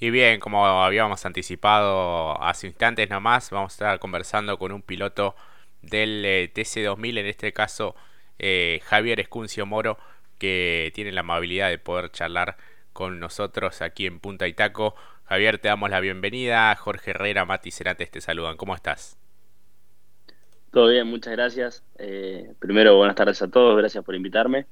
Y bien, como habíamos anticipado hace instantes nomás, vamos a estar conversando con un piloto del eh, TC2000, en este caso eh, Javier Escuncio Moro, que tiene la amabilidad de poder charlar con nosotros aquí en Punta Itaco. Javier, te damos la bienvenida. Jorge Herrera, Mati Cerates te saludan. ¿Cómo estás? Todo bien, muchas gracias. Eh, primero, buenas tardes a todos, gracias por invitarme.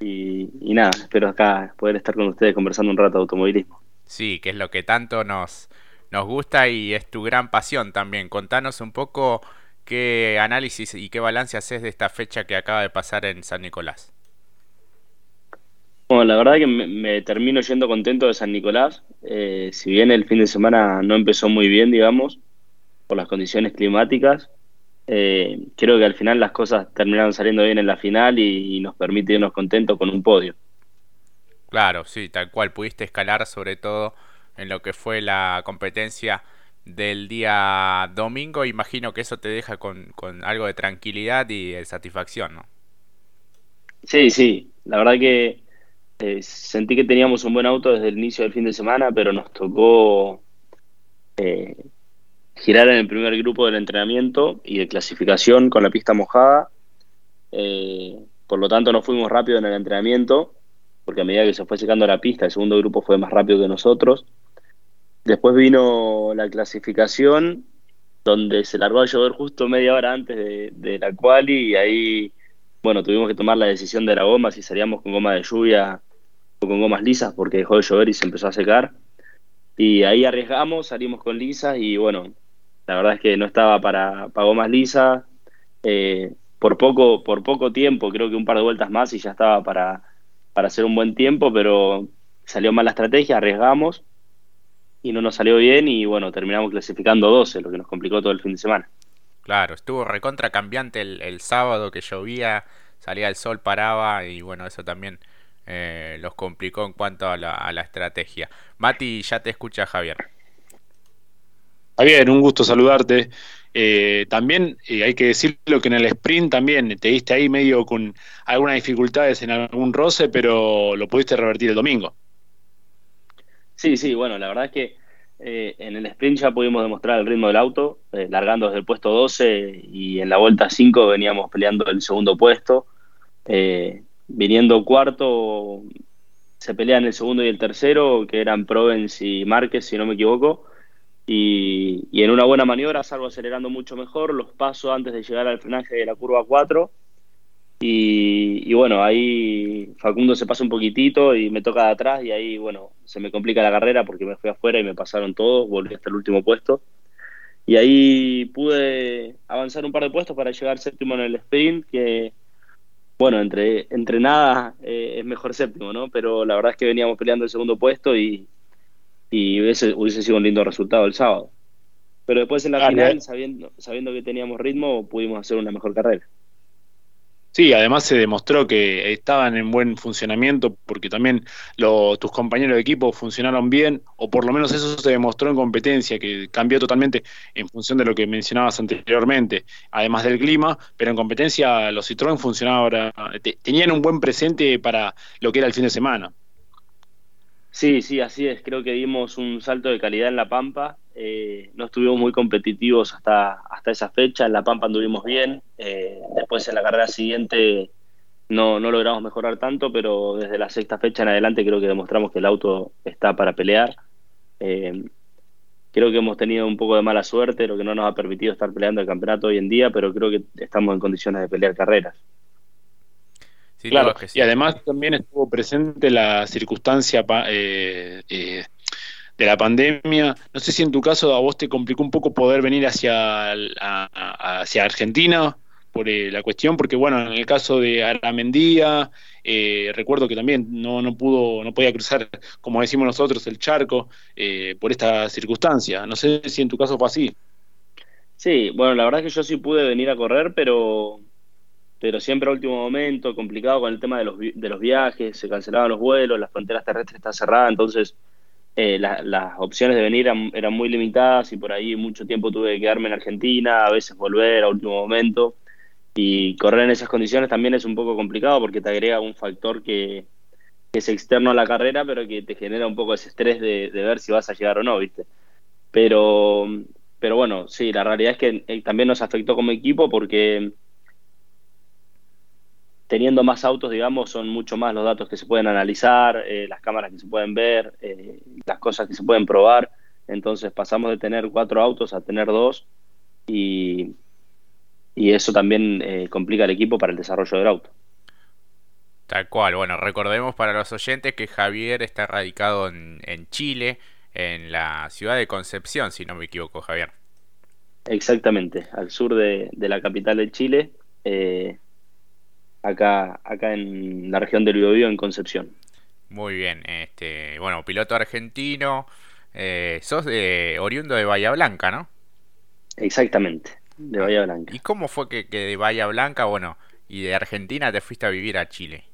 Y, y, nada, espero acá poder estar con ustedes conversando un rato de automovilismo. Sí, que es lo que tanto nos, nos gusta y es tu gran pasión también. Contanos un poco qué análisis y qué balance haces de esta fecha que acaba de pasar en San Nicolás. Bueno, la verdad que me, termino yendo contento de San Nicolás. Eh, si bien el fin de semana no empezó muy bien, digamos, por las condiciones climáticas, eh, creo que al final las cosas terminaron saliendo bien en la final y, y nos permite irnos contentos con un podio. Claro, sí, tal cual. Pudiste escalar sobre todo en lo que fue la competencia del día domingo. Imagino que eso te deja con, algo de tranquilidad y de satisfacción, ¿no? Sí, sí. La verdad que eh, sentí que teníamos un buen auto desde el inicio del fin de semana, pero nos tocó eh, girar en el primer grupo del entrenamiento y de clasificación con la pista mojada. Eh, por lo tanto, no fuimos rápido en el entrenamiento, porque a medida que se fue secando la pista, el segundo grupo fue más rápido que nosotros. Después vino la clasificación, donde se largó a llover justo media hora antes de, la quali y ahí, bueno, tuvimos que tomar la decisión de la goma, si salíamos con goma de lluvia o con gomas lisas, porque dejó de llover y se empezó a secar. Y ahí arriesgamos, salimos con lisas y bueno, la verdad es que no estaba para, para gomas lisas. Eh, por poco, por poco tiempo, creo que un par de vueltas más y ya estaba para, para hacer un buen tiempo, pero salió mal la estrategia, arriesgamos y no nos salió bien y bueno, terminamos clasificando 12, lo que nos complicó todo el fin de semana. Claro, estuvo recontra cambiante el, el sábado que llovía, salía el sol, paraba y bueno, eso también eh, los complicó en cuanto a la, a la estrategia. Mati, ya te escucha Javier. Javier, un gusto saludarte. Eh, también eh, hay que decirlo que en el sprint también te diste ahí medio con algunas dificultades en algún roce, pero lo pudiste revertir el domingo. Sí, sí, bueno, la verdad es que eh, en el sprint ya pudimos demostrar el ritmo del auto, eh, largando desde el puesto 12 y en la vuelta 5 veníamos peleando el segundo puesto. Viniendo cuarto, se pelean el segundo y el tercero, que eran Provence y Márquez, si no me equivoco. Y, en una buena maniobra salgo acelerando mucho mejor, los paso antes de llegar al frenaje de la curva 4 y, y, bueno, ahí Facundo se pasa un poquitito y me toca de atrás y ahí, bueno, se me complica la carrera porque me fui afuera y me pasaron todos, volví hasta el último puesto. Y ahí pude avanzar un par de puestos para llegar séptimo en el sprint, que, bueno, entre, entre nada eh, es mejor séptimo, ¿no? Pero la verdad es que veníamos peleando el segundo puesto y, y ese hubiese sido un lindo resultado el sábado. Pero después en la ah, final, sabiendo, sabiendo que teníamos ritmo, pudimos hacer una mejor carrera. Sí, además se demostró que estaban en buen funcionamiento porque también lo, tus compañeros de equipo funcionaron bien, o por lo menos eso se demostró en competencia, que cambió totalmente en función de lo que mencionabas anteriormente, además del clima, pero en competencia los Citroën funcionaban, tenían un buen presente para lo que era el fin de semana. Sí, sí, así es. Creo que dimos un salto de calidad en La Pampa. Eh, no estuvimos muy competitivos hasta, hasta esa fecha. En La Pampa anduvimos bien. Eh, después en la carrera siguiente no, no logramos mejorar tanto, pero desde la sexta fecha en adelante creo que demostramos que el auto está para pelear. Eh, creo que hemos tenido un poco de mala suerte, lo que no nos ha permitido estar peleando el campeonato hoy en día, pero creo que estamos en condiciones de pelear carreras. Sí, claro, sí. y además también estuvo presente la circunstancia eh, eh, de la pandemia. No sé si en tu caso a vos te complicó un poco poder venir hacia, a, hacia Argentina por eh, la cuestión, porque bueno, en el caso de Aramendía, eh, recuerdo que también no, no pudo, no podía cruzar, como decimos nosotros, el charco eh, por esta circunstancia. No sé si en tu caso fue así. Sí, bueno, la verdad es que yo sí pude venir a correr, pero pero siempre a último momento, complicado con el tema de los, de los viajes, se cancelaban los vuelos, las fronteras terrestres están cerradas, entonces eh, la, las opciones de venir eran, eran, muy limitadas y por ahí mucho tiempo tuve que quedarme en Argentina, a veces volver a último momento. Y correr en esas condiciones también es un poco complicado porque te agrega un factor que, que es externo a la carrera, pero que te genera un poco ese estrés de, ver si vas a llegar o no, ¿viste? Pero, pero bueno, sí, la realidad es que eh, también nos afectó como equipo porque teniendo más autos, digamos, son mucho más los datos que se pueden analizar, eh, las cámaras que se pueden ver, eh, las cosas que se pueden probar. Entonces pasamos de tener cuatro autos a tener dos y, y eso también complica el equipo para el desarrollo del auto. Tal cual, bueno, recordemos para los oyentes que Javier está radicado en, Chile, en la ciudad de Concepción, si no me equivoco, Javier. Exactamente, al sur de, la capital de Chile, eh, acá, acá en la región del Biobío, en Concepción. Muy bien, este, bueno, piloto argentino, eh, sos de, oriundo de Bahía Blanca, ¿no? Exactamente, de Bahía Blanca. ¿Y cómo fue que, que de Bahía Blanca, bueno, y de Argentina te fuiste a vivir a Chile?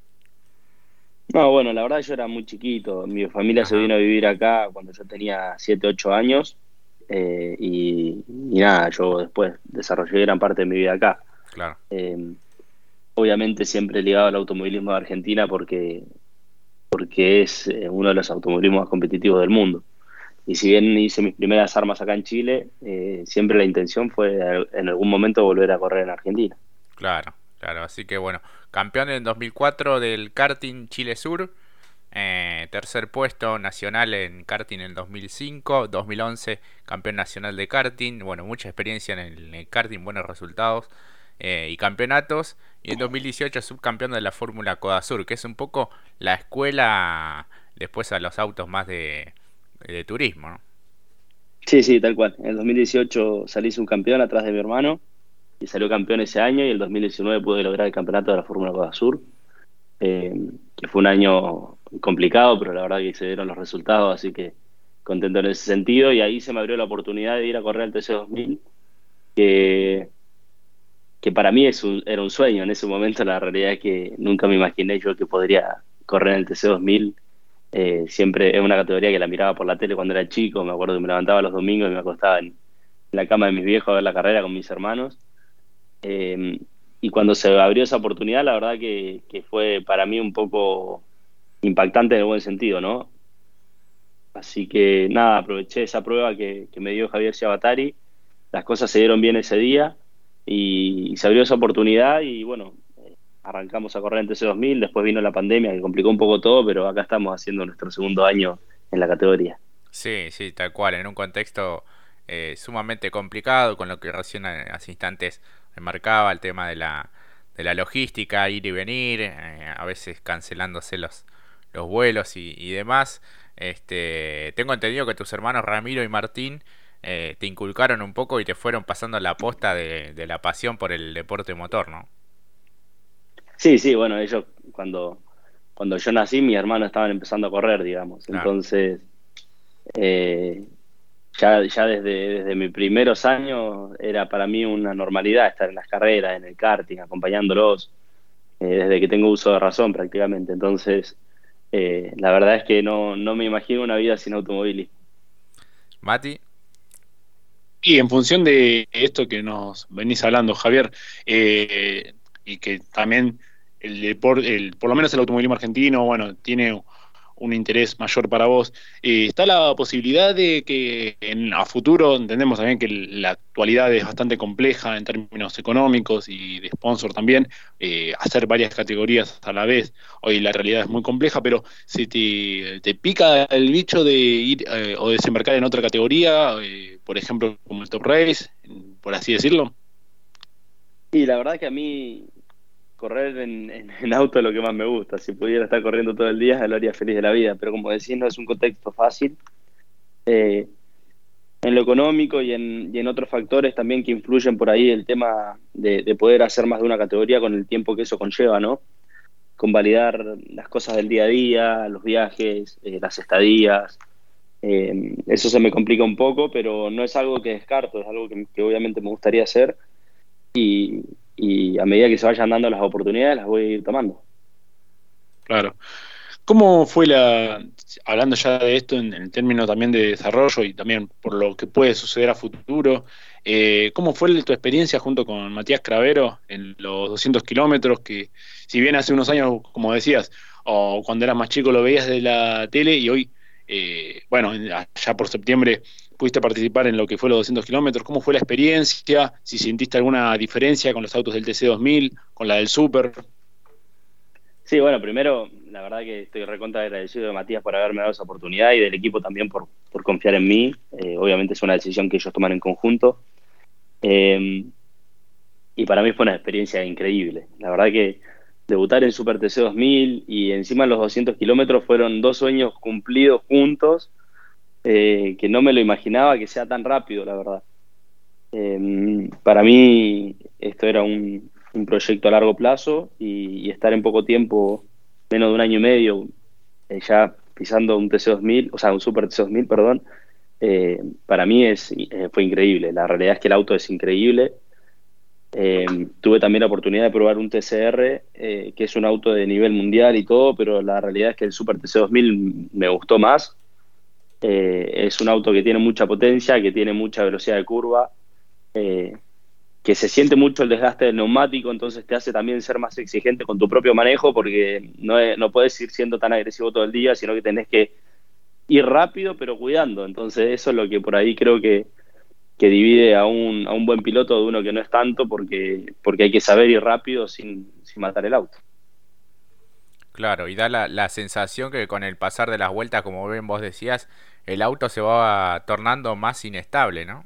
No, bueno, la verdad yo era muy chiquito. Mi familia se vino a vivir acá cuando yo tenía 7, 8 años. Eh, y, nada, yo después desarrollé gran parte de mi vida acá. Claro. Eh, obviamente siempre ligado al automovilismo de Argentina porque, porque es eh, uno de los automovilismos más competitivos del mundo. Y si bien hice mis primeras armas acá en Chile, siempre la intención fue en algún momento volver a correr en Argentina. Claro, claro. Así que bueno, Campeón en 2004 del karting Chile Sur. Eh, tercer puesto nacional en karting en 2005. 2011 campeón nacional de karting. Bueno, mucha experiencia en el, karting, buenos resultados eh, y campeonatos. Y en 2018 subcampeón de la Fórmula Coda Sur, que es un poco la escuela después a los autos más de, turismo. ¿no? Sí, sí, tal cual. En 2018 salí subcampeón atrás de mi hermano y salió campeón ese año y el 2019 pude lograr el campeonato de la Fórmula Coda Sur, eh, que fue un año complicado, pero la verdad que se dieron los resultados, así que contento en ese sentido y ahí se me abrió la oportunidad de ir a correr el TC2000, que, que para mí era un sueño en ese momento, la realidad que nunca me imaginé yo que podría correr en el TC2000. Eh, siempre es una categoría que la miraba por la tele cuando era chico, me acuerdo que me levantaba los domingos y me acostaba en la cama de mis viejos a ver la carrera con mis hermanos eh, y cuando se abrió esa oportunidad, la verdad que, fue para mí un poco impactante en el buen sentido, ¿no? Así que nada, aproveché esa prueba que, me dio Javier Ciabatari, las cosas se dieron bien ese día y, se abrió esa oportunidad y bueno, arrancamos a correr en TC2000, después vino la pandemia que complicó un poco todo, pero acá estamos haciendo nuestro segundo año en la categoría. Sí, sí, tal cual, en un contexto eh, sumamente complicado, con lo que recién hace instantes marcaba el tema de la, de la logística, ir y venir, eh, a veces cancelándose los, los vuelos y, demás. Este, tengo entendido que tus hermanos Ramiro y Martín eh, te inculcaron un poco y te fueron pasando la posta de, la pasión por el deporte motor, ¿no? Sí, sí, bueno, ellos cuando, cuando yo nací, mis hermanos estaban empezando a correr, digamos. Entonces, eh, ya, ya desde, desde mis primeros años era para mí una normalidad estar en las carreras, en el karting, acompañándolos, eh, desde que tengo uso de razón prácticamente. Entonces, eh, la verdad es que no, no me imagino una vida sin automóviles. Mati. Y en función de esto que nos venís hablando, Javier, eh, y que también el deporte, el, por lo menos el automovilismo argentino, bueno, tiene un interés mayor para vos. Eh, ¿Está la posibilidad de que en, a futuro, entendemos también que la actualidad es bastante compleja en términos económicos y de sponsor también, eh, hacer varias categorías a la vez? Hoy la realidad es muy compleja, pero si te, pica el bicho de ir eh, o desembarcar en otra categoría, por ejemplo, como el Top Race, por así decirlo. Y la verdad que a mí correr en, auto es lo que más me gusta. Si pudiera estar corriendo todo el día, lo haría feliz de la vida. Pero como decís, no es un contexto fácil. Eh, en lo económico y en, otros factores también que influyen por ahí el tema de, poder hacer más de una categoría con el tiempo que eso conlleva, ¿no? Con validar las cosas del día a día, los viajes, eh, las estadías. Eh, eso se me complica un poco, pero no es algo que descarto, es algo que obviamente me gustaría hacer. Y, y a medida que se vayan dando las oportunidades las voy a ir tomando. Claro. ¿Cómo fue la, hablando ya de esto en, el término también de desarrollo y también por lo que puede suceder a futuro, eh, cómo fue tu experiencia junto con Matías Cravero en los 200 kilómetros que si bien hace unos años, como decías, o cuando eras más chico lo veías de la tele y hoy, eh, bueno, ya por septiembre pudiste participar en lo que fue los 200 kilómetros. ¿Cómo fue la experiencia? Si sentiste alguna diferencia con los autos del TC2000, con la del Super. Sí, bueno, primero, la verdad que estoy recontra agradecido de Matías por haberme dado esa oportunidad y del equipo también por, confiar en mí. Eh, obviamente es una decisión que ellos toman en conjunto. Eh, y para mí fue una experiencia increíble. La verdad que debutar en Super TC 2000 y encima los 200 kilómetros fueron dos sueños cumplidos juntos eh, que no me lo imaginaba que sea tan rápido, la verdad. Em, para mí esto era un, proyecto a largo plazo y, estar en poco tiempo, menos de un año y medio, eh, ya pisando un TC2000, o sea, un Super TC2000, perdón, eh, para mí es, fue increíble. La realidad es que el auto es increíble. Em, tuve también la oportunidad de probar un TCR, que es un auto de nivel mundial y todo, pero la realidad es que el Super TC2000 me gustó más. Eh, es un auto que tiene mucha potencia, que tiene mucha velocidad de curva, eh, que se siente mucho el desgaste del neumático, entonces te hace también ser más exigente con tu propio manejo porque no, no puedes ir siendo tan agresivo todo el día, sino que tenés que ir rápido pero cuidando. Entonces eso es lo que por ahí creo que, divide a un, a un buen piloto de uno que no es tanto porque, porque hay que saber ir rápido sin, sin matar el auto. Claro, y da la, la, sensación que con el pasar de las vueltas, como bien vos decías, el auto se va tornando más inestable, ¿no?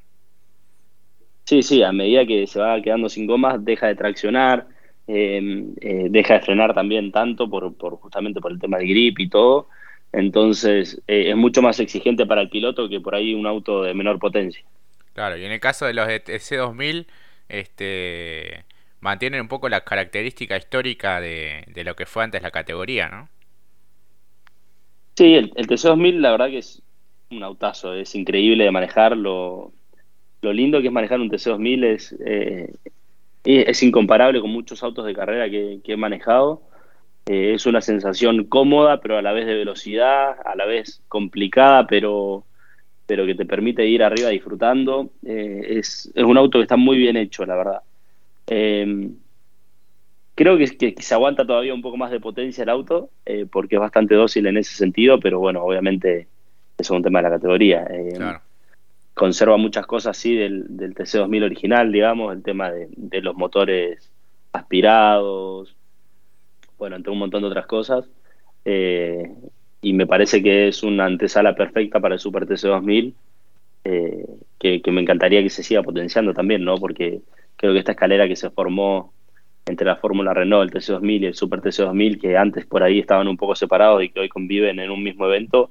Sí, sí, a medida que se va quedando sin gomas, deja de traccionar, em, eh, deja de frenar también tanto por, por, justamente por el tema del grip y todo. Entonces eh, es mucho más exigente para el piloto que por ahí un auto de menor potencia. Claro, y en el caso de los de TC2000, este, mantienen un poco la característica histórica de, de lo que fue antes la categoría, ¿no? Sí, el, el TC2000 la verdad que es un autazo, es increíble de manejar. Lo, lindo que es manejar un TC2000 es, eh, es incomparable con muchos autos de carrera que, he manejado. Eh, es una sensación cómoda, pero a la vez de velocidad, a la vez complicada, pero, pero que te permite ir arriba disfrutando. Eh, es, es, un auto que está muy bien hecho, la verdad. creo que, que, que, se aguanta todavía un poco más de potencia el auto, porque es bastante dócil en ese sentido, pero bueno, obviamente es un tema de la categoría. Eh, conserva muchas cosas, sí, del, del TC2000 original, digamos, el tema de, los motores aspirados, bueno, entre un montón de otras cosas. Eh, y me parece que es una antesala perfecta para el Super TC2000, eh, que, me encantaría que se siga potenciando también, ¿no? Porque creo que esta escalera que se formó entre la Fórmula Renault, el TC2000 y el Super TC2000, que antes por ahí estaban un poco separados y que hoy conviven en un mismo evento,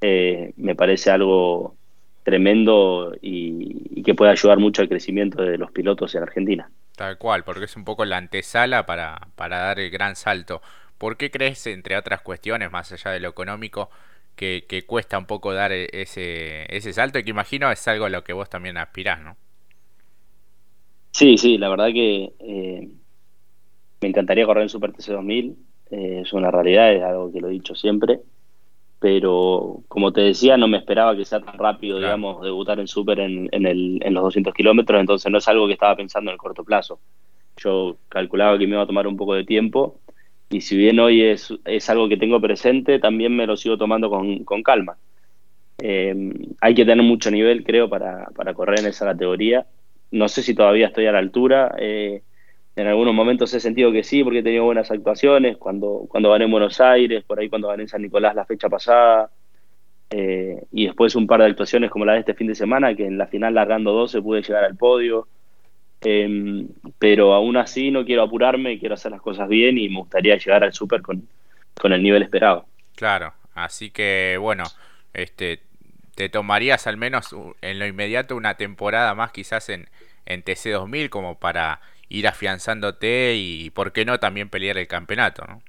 eh, me parece algo tremendo y, que puede ayudar mucho al crecimiento de los pilotos en Argentina. Tal cual, porque es un poco la antesala para, para dar el gran salto. ¿Por qué crees, entre otras cuestiones, más allá de lo económico, que, cuesta un poco dar e, ese, ese salto y que imagino es algo a lo que vos también aspirás, ¿no? Sí, sí, la verdad que eh, me encantaría correr en Super TC 2000, eh, es una realidad, es algo que lo he dicho siempre pero como te decía, no me esperaba que sea tan rápido, digamos, debutar en Super en, en, el, en los 200 kilómetros, entonces no es algo que estaba pensando en el corto plazo. Yo calculaba que me iba a tomar un poco de tiempo y si bien hoy es, es algo que tengo presente, también me lo sigo tomando con, con calma. Eh, hay que tener mucho nivel, creo, para, para correr en esa categoría. No sé si todavía estoy a la altura. Eh, en algunos momentos he sentido que sí, porque he tenido buenas actuaciones, cuando, cuando gané en Buenos Aires, por ahí cuando gané en San Nicolás la fecha pasada, eh, y después un par de actuaciones como la de este fin de semana, que en la final largando 12 pude llegar al podio, em, pero aún así no quiero apurarme, quiero hacer las cosas bien y me gustaría llegar al Super con, con el nivel esperado. Claro, así que bueno, este, te tomarías al menos en lo inmediato una temporada más quizás en, en TC2000 como para ir afianzándote y, ¿por qué no, también pelear el campeonato? ¿no?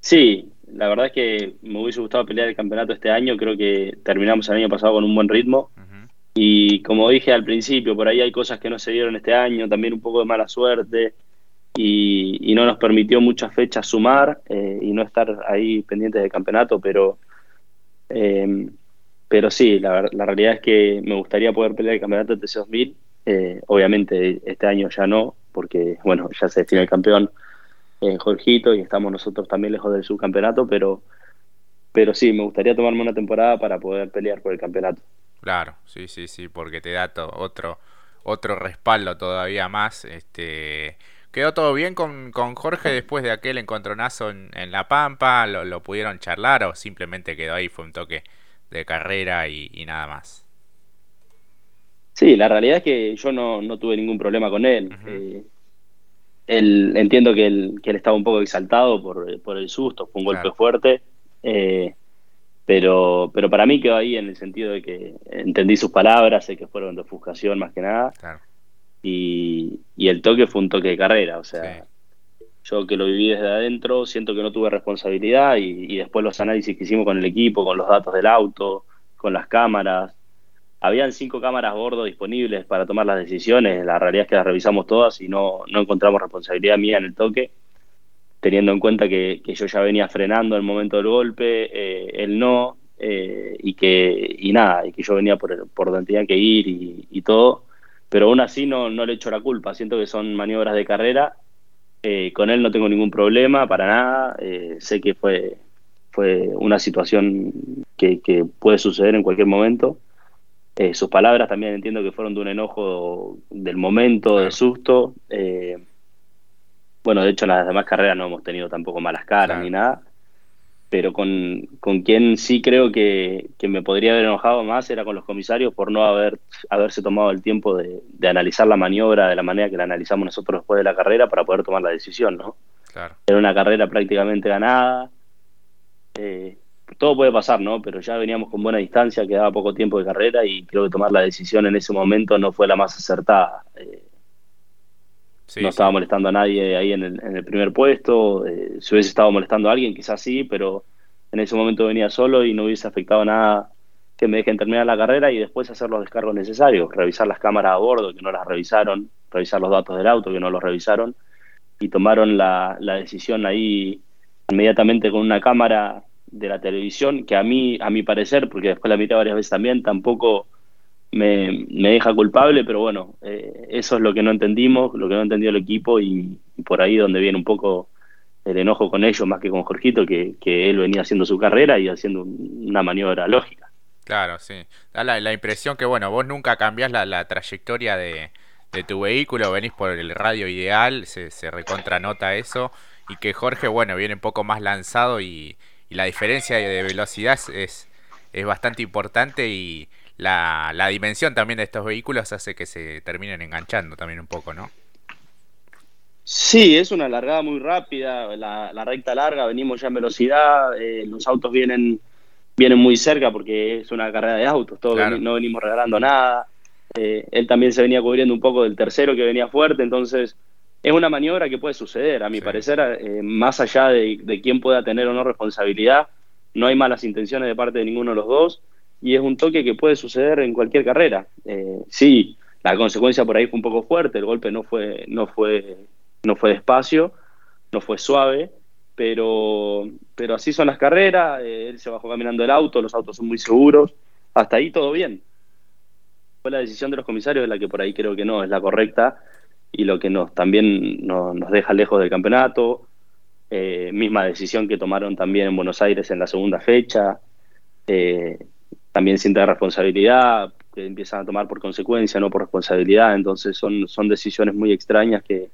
Sí, la verdad es que me hubiese gustado pelear el campeonato este año. Creo que terminamos el año pasado con un buen ritmo. Y como dije al principio, por ahí hay cosas que no se dieron este año, también un poco de mala suerte. Y, no nos permitió muchas fechas sumar eh, y no estar ahí pendientes del campeonato, pero eh, pero sí, la, la, realidad es que me gustaría poder pelear el campeonato de TC2000 eh, obviamente este año ya no, porque bueno, ya se define el campeón en Jorgito y estamos nosotros también lejos del subcampeonato, pero, pero sí, me gustaría tomarme una temporada para poder pelear por el campeonato. Claro, sí, sí, sí, porque te da otro, otro respaldo todavía más. Este, ¿Quedó todo bien con, con Jorge después de aquel encontronazo en, en La Pampa? ¿Lo, ¿Lo, pudieron charlar o simplemente quedó ahí, fue un toque de carrera y, nada más? Sí, la realidad es que yo no, no tuve ningún problema con él. Eh, él entiendo que él, que él estaba un poco exaltado por, por el susto, fue un golpe fuerte. Eh, pero, pero para mí quedó ahí en el sentido de que entendí sus palabras, sé que fueron de ofuscación más que nada. Y, y, el toque fue un toque de carrera, o sea, yo que lo viví desde adentro, siento que no tuve responsabilidad y, y, después los análisis que hicimos con el equipo, con los datos del auto, con las cámaras. Habían cinco cámaras gordo disponibles para tomar las decisiones, la realidad es que las revisamos todas y no, no encontramos responsabilidad mía en el toque teniendo en cuenta que, yo ya venía frenando el momento del golpe, eh, él no, eh, y que y nada, y que yo venía por, por donde tenía que ir y, todo, pero aún así no, no le echo la culpa, siento que son maniobras de carrera, eh, con él no tengo ningún problema, para nada, sé que fue, fue una situación que, puede suceder en cualquier momento. Sus palabras también entiendo que fueron de un enojo del momento, de susto. Bueno, de hecho en las demás carreras no hemos tenido tampoco malas caras ni nada, pero con, con quien sí creo que, me podría haber enojado más era con los comisarios por no haber haberse tomado el tiempo de, analizar la maniobra de la manera que la analizamos nosotros después de la carrera para poder tomar la decisión, ¿no? Claro. Era una carrera prácticamente ganada. Eh, todo puede pasar, ¿no? Pero ya veníamos con buena distancia, quedaba poco tiempo de carrera y creo que tomar la decisión en ese momento no fue la más acertada. Eh, no estaba molestando a nadie ahí en el, primer puesto. Eh, si hubiese estado molestando a alguien, quizás sí, pero en ese momento venía solo y no hubiese afectado nada que me dejen terminar la carrera y después hacer los descargos necesarios, revisar las cámaras a bordo que no las revisaron, revisar los datos del auto que no los revisaron y tomaron la, la decisión ahí inmediatamente con una cámara de la televisión que a mí, a mi parecer, porque después la miré varias veces también, tampoco me, deja culpable, pero bueno, eh, eso es lo que no entendimos, lo que no entendió el equipo y, por ahí donde viene un poco el enojo con ellos más que con Jorgito, que, él venía haciendo su carrera y haciendo una maniobra lógica. Claro, sí. Da la, impresión que, bueno, vos nunca cambiás la, trayectoria de, tu vehículo, venís por el radio ideal, se, se recontranota eso, y que Jorge, bueno, viene un poco más lanzado y, la diferencia de velocidad es, es bastante importante y la, la dimensión también de estos vehículos hace que se terminen enganchando también un poco, ¿no? Sí, es una largada muy rápida, la, recta larga, venimos ya en velocidad, eh, los autos vienen, vienen muy cerca porque es una carrera de autos, todos no venimos regalando nada. Eh, él también se venía cubriendo un poco del tercero que venía fuerte, entonces es una maniobra que puede suceder, a mi parecer, eh, más allá de, de quién pueda tener o no responsabilidad, no hay malas intenciones de parte de ninguno de los dos y es un toque que puede suceder en cualquier carrera. Eh, sí, la consecuencia por ahí fue un poco fuerte, el golpe no fue, no fue, no fue despacio, no fue suave, pero, pero así son las carreras, eh, él se bajó caminando el auto, los autos son muy seguros, hasta ahí todo bien. Fue la decisión de los comisarios la que por ahí creo que no es la correcta y lo que nos también nos, deja lejos del campeonato. Eh, misma decisión que tomaron también en Buenos Aires en la segunda fecha. Eh, también siente responsabilidad, que empiezan a tomar por consecuencia, no por responsabilidad, entonces son, son decisiones muy extrañas que,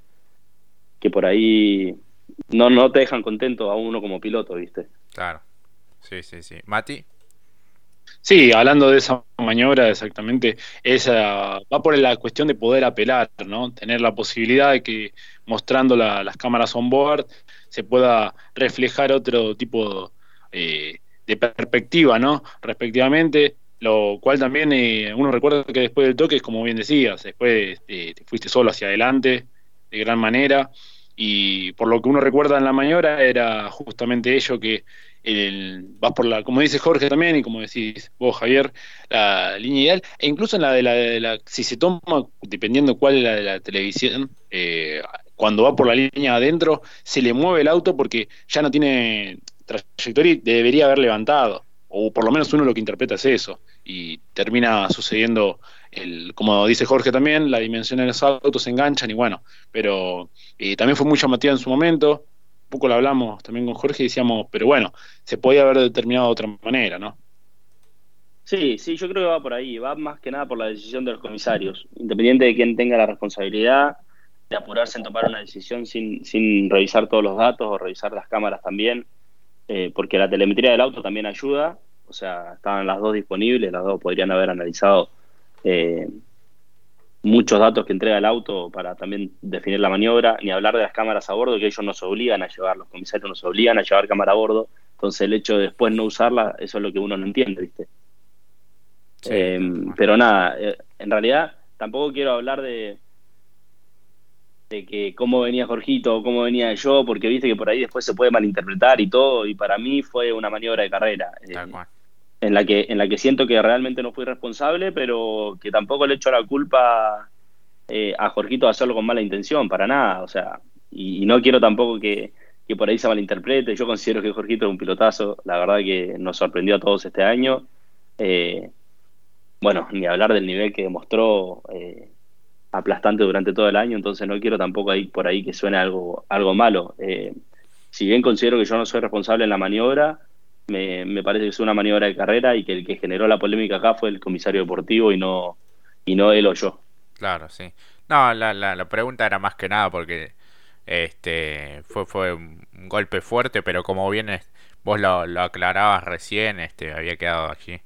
que por ahí no, no te dejan contento a uno como piloto, ¿viste? Claro, sí, sí, sí. Mati. Sí, hablando de esa maniobra exactamente, esa va por la cuestión de poder apelar, ¿no? Tener la posibilidad de que mostrando las cámaras on board se pueda reflejar otro tipo eh, de perspectiva, ¿no? Respectivamente, lo cual también eh, uno recuerda que después del toque, como bien decías, después eh, te fuiste solo hacia adelante de gran manera y por lo que uno recuerda en la maniobra era justamente ello que el, vas por la, como dice Jorge también y como decís vos Javier, la línea ideal e incluso en la de la, de la si se toma, dependiendo cuál es la de la televisión, eh, cuando va por la línea adentro, se le mueve el auto porque ya no tiene trayectoria debería haber levantado, o por lo menos uno lo que interpreta es eso, y termina sucediendo, el, como dice Jorge también, la dimensión de los autos se enganchan y bueno, pero eh, también fue muy llamativa en su momento, poco lo hablamos también con Jorge y decíamos, pero bueno, se podía haber determinado de otra manera, ¿no? Sí, sí, yo creo que va por ahí, va más que nada por la decisión de los comisarios, independiente de quién tenga la responsabilidad de apurarse en tomar una decisión sin, sin revisar todos los datos o revisar las cámaras también, eh, porque la telemetría del auto también ayuda, o sea, estaban las dos disponibles, las dos podrían haber analizado eh, muchos datos que entrega el auto para también definir la maniobra, ni hablar de las cámaras a bordo, que ellos nos obligan a llevar, los comisarios nos obligan a llevar cámara a bordo, entonces el hecho de después no usarla, eso es lo que uno no entiende, ¿viste? Em, pero nada, eh, en realidad tampoco quiero hablar de, de que cómo venía Jorgito o cómo venía yo, porque viste que por ahí después se puede malinterpretar y todo, y para mí fue una maniobra de carrera. Eh, en la que en la que siento que realmente no fui responsable, pero que tampoco le echo la culpa eh, a Jorgito de hacerlo con mala intención, para nada, o sea, y, no quiero tampoco que, que, por ahí se malinterprete. Yo considero que Jorgito es un pilotazo, la verdad que nos sorprendió a todos este año. Eh, bueno, ni hablar del nivel que demostró eh, aplastante durante todo el año, entonces no quiero tampoco ahí por ahí que suene algo, algo malo. Eh, si bien considero que yo no soy responsable en la maniobra, me, me, parece que es una maniobra de carrera y que el que generó la polémica acá fue el comisario deportivo y no, y no él o yo. Claro, sí. No, la, la, la pregunta era más que nada porque este fue, fue un golpe fuerte, pero como bien vos lo, lo aclarabas recién, este había quedado aquí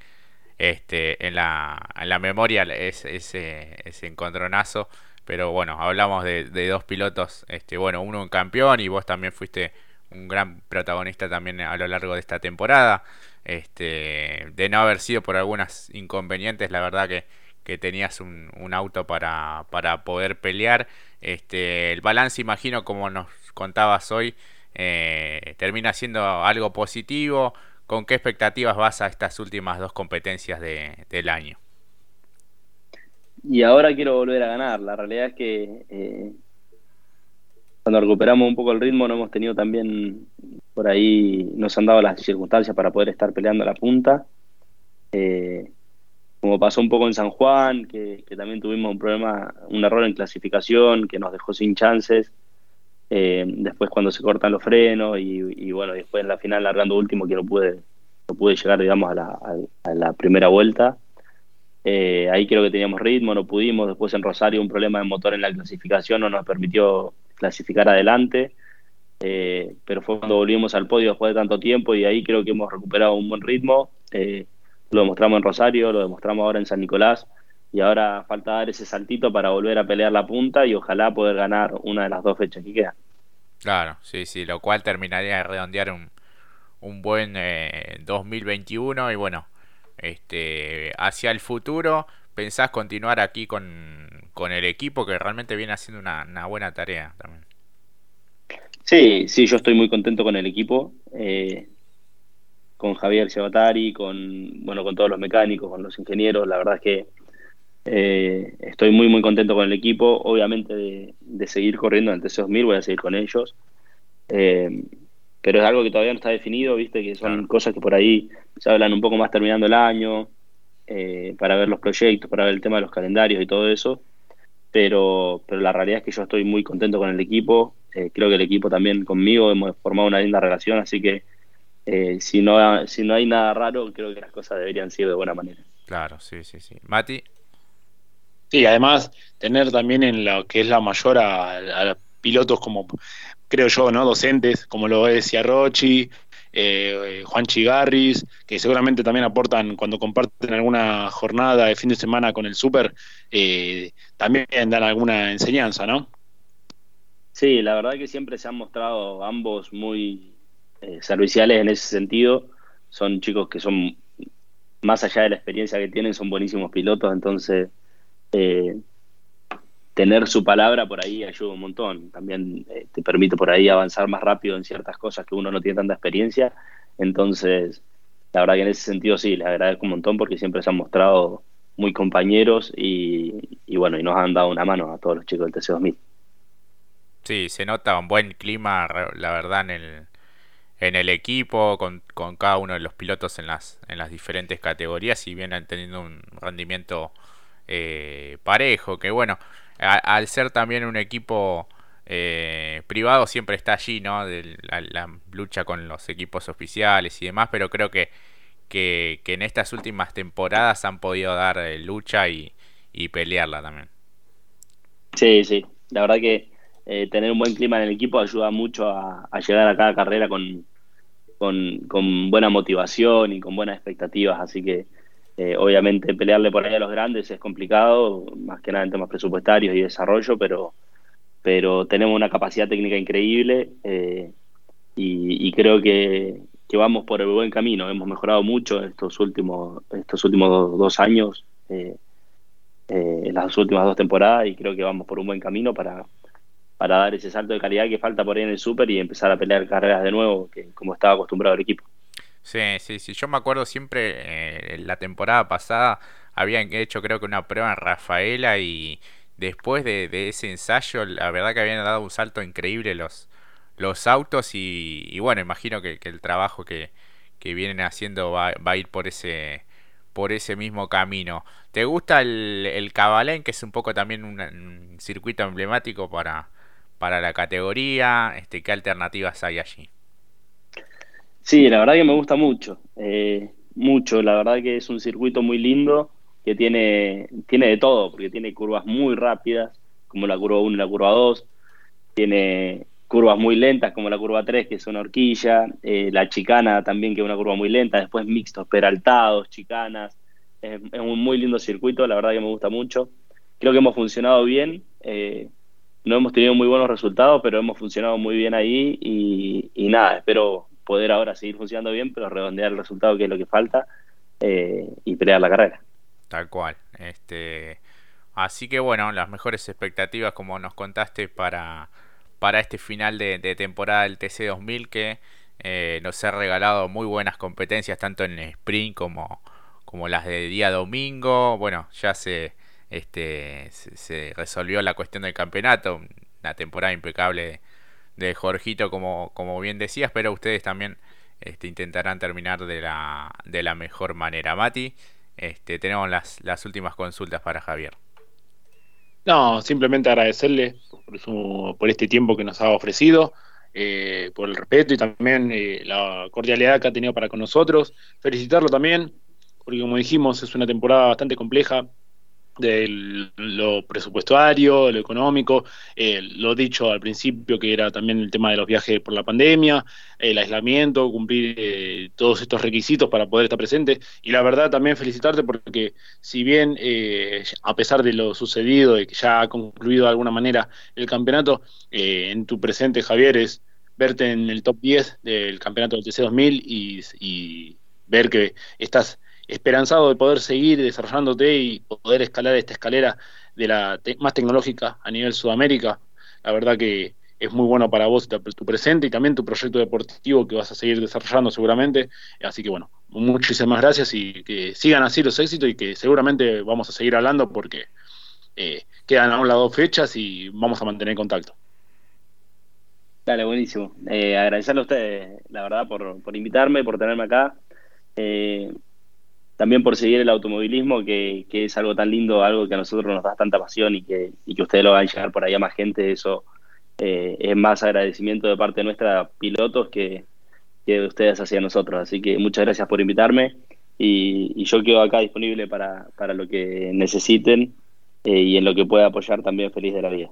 este, en, la, en la memoria es, ese, ese encontronazo. Pero bueno, hablamos de, dos pilotos, este, bueno, uno un campeón y vos también fuiste un gran protagonista también a lo largo de esta temporada. Este, de no haber sido por algunas inconvenientes, la verdad que, que tenías un, un, auto para, para poder pelear. Este, el balance, imagino, como nos contabas hoy, eh, termina siendo algo positivo. ¿Con qué expectativas vas a estas últimas dos competencias del año? Y ahora quiero volver a ganar. La realidad es que eh, cuando recuperamos un poco el ritmo no hemos tenido también por ahí, nos han dado las circunstancias para poder estar peleando a la punta. Eh, como pasó un poco en San Juan, que, también tuvimos un problema, un error en clasificación que nos dejó sin chances. Eh, después cuando se cortan los frenos y, bueno, después en la final largando último que no pude, no pude llegar, digamos, a la, a la primera vuelta. Eh, ahí creo que teníamos ritmo, no pudimos. Después en Rosario un problema de motor en la clasificación no nos permitió clasificar adelante. Eh, pero fue cuando volvimos al podio después de tanto tiempo y ahí creo que hemos recuperado un buen ritmo. lo demostramos en Rosario, lo demostramos ahora en San Nicolás y ahora falta dar ese saltito para volver a pelear la punta y ojalá poder ganar una de las dos fechas que quedan. Claro, sí, sí, lo cual terminaría de redondear un, un buen 2021 eh, y bueno, este hacia el futuro, ¿pensás continuar aquí con, el equipo que realmente viene haciendo una, buena tarea también? Sí, sí, yo estoy muy contento con el equipo. Eh, con Javier Ciabatari, con bueno, con todos los mecánicos, con los ingenieros, la verdad es que eh, estoy muy, muy contento con el equipo. Obviamente, de, seguir corriendo ante esos 2000, voy a seguir con ellos. Eh, pero es algo que todavía no está definido, viste, que son cosas que por ahí se hablan un poco más terminando el año, eh, para ver los proyectos, para ver el tema de los calendarios y todo eso. Pero, pero la realidad es que yo estoy muy contento con el equipo. creo que el equipo también conmigo hemos formado una linda relación, así que si, no, si no hay nada raro, creo que las cosas deberían ser de buena manera. Claro, sí, sí, sí. Mati. Sí, además tener también en lo que es la mayor a, pilotos como, creo yo, ¿no? Docentes, como lo decía Rochi, eh, Juan Chigarris, que seguramente también aportan cuando comparten alguna jornada de fin de semana con el Super, eh, también dan alguna enseñanza, ¿no? Sí, la verdad que siempre se han mostrado ambos muy eh, serviciales en ese sentido. Son chicos que son, más allá de la experiencia que tienen, son buenísimos pilotos, entonces eh, tener su palabra por ahí ayuda un montón. También eh, te permite por ahí avanzar más rápido en ciertas cosas que uno no tiene tanta experiencia. Entonces, la verdad que en ese sentido sí, les agradezco un montón porque siempre se han mostrado muy compañeros y, bueno, y nos han dado una mano a todos los chicos del TC2000. Sí, se nota un buen clima, la verdad, en el, en el equipo, con, con cada uno de los pilotos en las, en las diferentes categorías y vienen teniendo un rendimiento eh, parejo, que bueno, al ser también un equipo eh, privado siempre está allí, ¿no? De la, lucha con los equipos oficiales y demás, pero creo que, que, en estas últimas temporadas han podido dar eh, lucha y, pelearla también. Sí, sí, la verdad que eh, tener un buen clima en el equipo ayuda mucho a, llegar a cada carrera con, con, buena motivación y con buenas expectativas, así que obviamente pelearle por ahí a los grandes es complicado, más que nada en temas presupuestarios y desarrollo, pero pero tenemos una capacidad técnica increíble eh, y, creo que, vamos por el buen camino. Hemos mejorado mucho estos últimos, estos últimos dos, años, eh, eh, las últimas dos temporadas, y creo que vamos por un buen camino para, para dar ese salto de calidad que falta por ahí en el Super y empezar a pelear carreras de nuevo, que como estaba acostumbrado el equipo. Sí, sí, sí. Yo me acuerdo siempre, la temporada pasada habían hecho creo que una prueba en Rafaela y después de, ese ensayo, la verdad que habían dado un salto increíble los, los autos y, bueno, imagino que, el trabajo que, vienen haciendo va, a ir por ese por ese mismo camino. ¿Te gusta el, el Cabalén, que es un poco también un, circuito emblemático para, para la categoría? Este, ¿Qué alternativas hay allí? Sí, la verdad que me gusta mucho, eh, mucho, la verdad que es un circuito muy lindo que tiene, tiene de todo, porque tiene curvas muy rápidas, como la curva 1 y la curva 2, tiene curvas muy lentas como la curva 3, que es una horquilla, eh, la chicana también, que es una curva muy lenta, después mixtos, peraltados, chicanas, es, un muy lindo circuito, la verdad que me gusta mucho. Creo que hemos funcionado bien, eh, no hemos tenido muy buenos resultados, pero hemos funcionado muy bien ahí y, nada, espero poder ahora seguir funcionando bien, pero redondear el resultado, que es lo que falta, eh, y pelear la carrera. Tal cual. Este, así que bueno, las mejores expectativas como nos contaste para, para este final de, temporada del TC 2000 que eh, nos ha regalado muy buenas competencias tanto en sprint como, como las de día domingo. Bueno, ya se, este, se, resolvió la cuestión del campeonato, una temporada impecable de, Jorgito como, como bien decías, pero ustedes también este, intentarán terminar de la, de la mejor manera. Mati, este, tenemos las, las últimas consultas para Javier. No, simplemente agradecerle por, por este tiempo que nos ha ofrecido, eh, por el respeto y también eh, la cordialidad que ha tenido para con nosotros. Felicitarlo también, porque como dijimos, es una temporada bastante compleja, de lo presupuestario, lo económico, eh, lo dicho al principio que era también el tema de los viajes por la pandemia, el aislamiento, cumplir eh, todos estos requisitos para poder estar presente. Y la verdad también felicitarte porque si bien eh, a pesar de lo sucedido y que ya ha concluido de alguna manera el campeonato, en tu presente Javier es verte en el top 10 del campeonato del TC2000 y, y ver que estás esperanzado de poder seguir desarrollándote y poder escalar esta escalera de la más tecnológica a nivel Sudamérica. La verdad que es muy bueno para vos tu presente y también tu proyecto deportivo que vas a seguir desarrollando seguramente. Así que bueno, muchísimas gracias y que sigan así los éxitos y que seguramente vamos a seguir hablando porque eh, quedan aún las dos fechas y vamos a mantener contacto. Dale, buenísimo. Eh, agradecerle a ustedes, la verdad, por, por invitarme, por tenerme acá. Eh, también por seguir el automovilismo, que, es algo tan lindo, algo que a nosotros nos da tanta pasión y que, ustedes lo van a llegar por ahí a más gente, eso eh, es más agradecimiento de parte de nuestra pilotos que, que de ustedes hacia nosotros. Así que muchas gracias por invitarme y, yo quedo acá disponible para, para lo que necesiten eh, y en lo que pueda apoyar también feliz de la vida.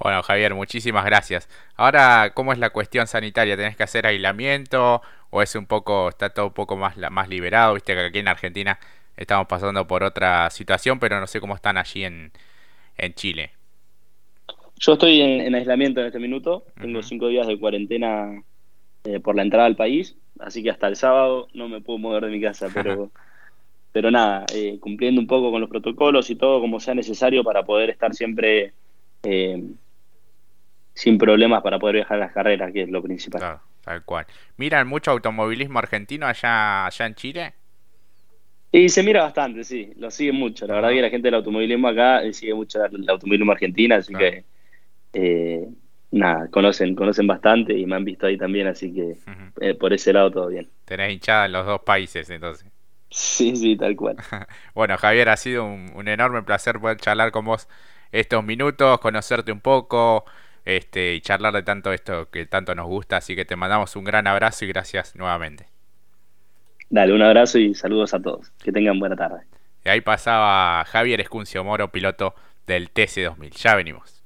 Bueno, Javier, muchísimas gracias. Ahora, ¿cómo es la cuestión sanitaria? ¿Tenés que hacer aislamiento o es un poco, está todo un poco más, más liberado? Viste que aquí en Argentina estamos pasando por otra situación, pero no sé cómo están allí en, en Chile. Yo estoy en, aislamiento en este minuto, tengo cinco días de cuarentena eh, por la entrada al país, así que hasta el sábado no me puedo mover de mi casa, pero, pero nada, eh, cumpliendo un poco con los protocolos y todo como sea necesario para poder estar siempre... Eh, sin problemas para poder viajar a las carreras, que es lo principal. Claro, tal cual. ¿Miran mucho automovilismo argentino allá, allá en Chile? Y se mira bastante, sí, lo siguen mucho. La verdad que la gente del automovilismo acá eh, sigue mucho el automovilismo argentino, así que eh, nada, conocen, conocen bastante y me han visto ahí también, así que eh, por ese lado todo bien. Tenés hinchada en los dos países entonces. Sí, sí, tal cual. bueno, Javier, ha sido un, un enorme placer poder charlar con vos estos minutos, conocerte un poco, este, y charlar de tanto esto que tanto nos gusta. Así que te mandamos un gran abrazo y gracias nuevamente. Dale, un abrazo y saludos a todos. Que tengan buena tarde. Y ahí pasaba Javier Escuncio Moro, piloto del TC2000. Ya venimos.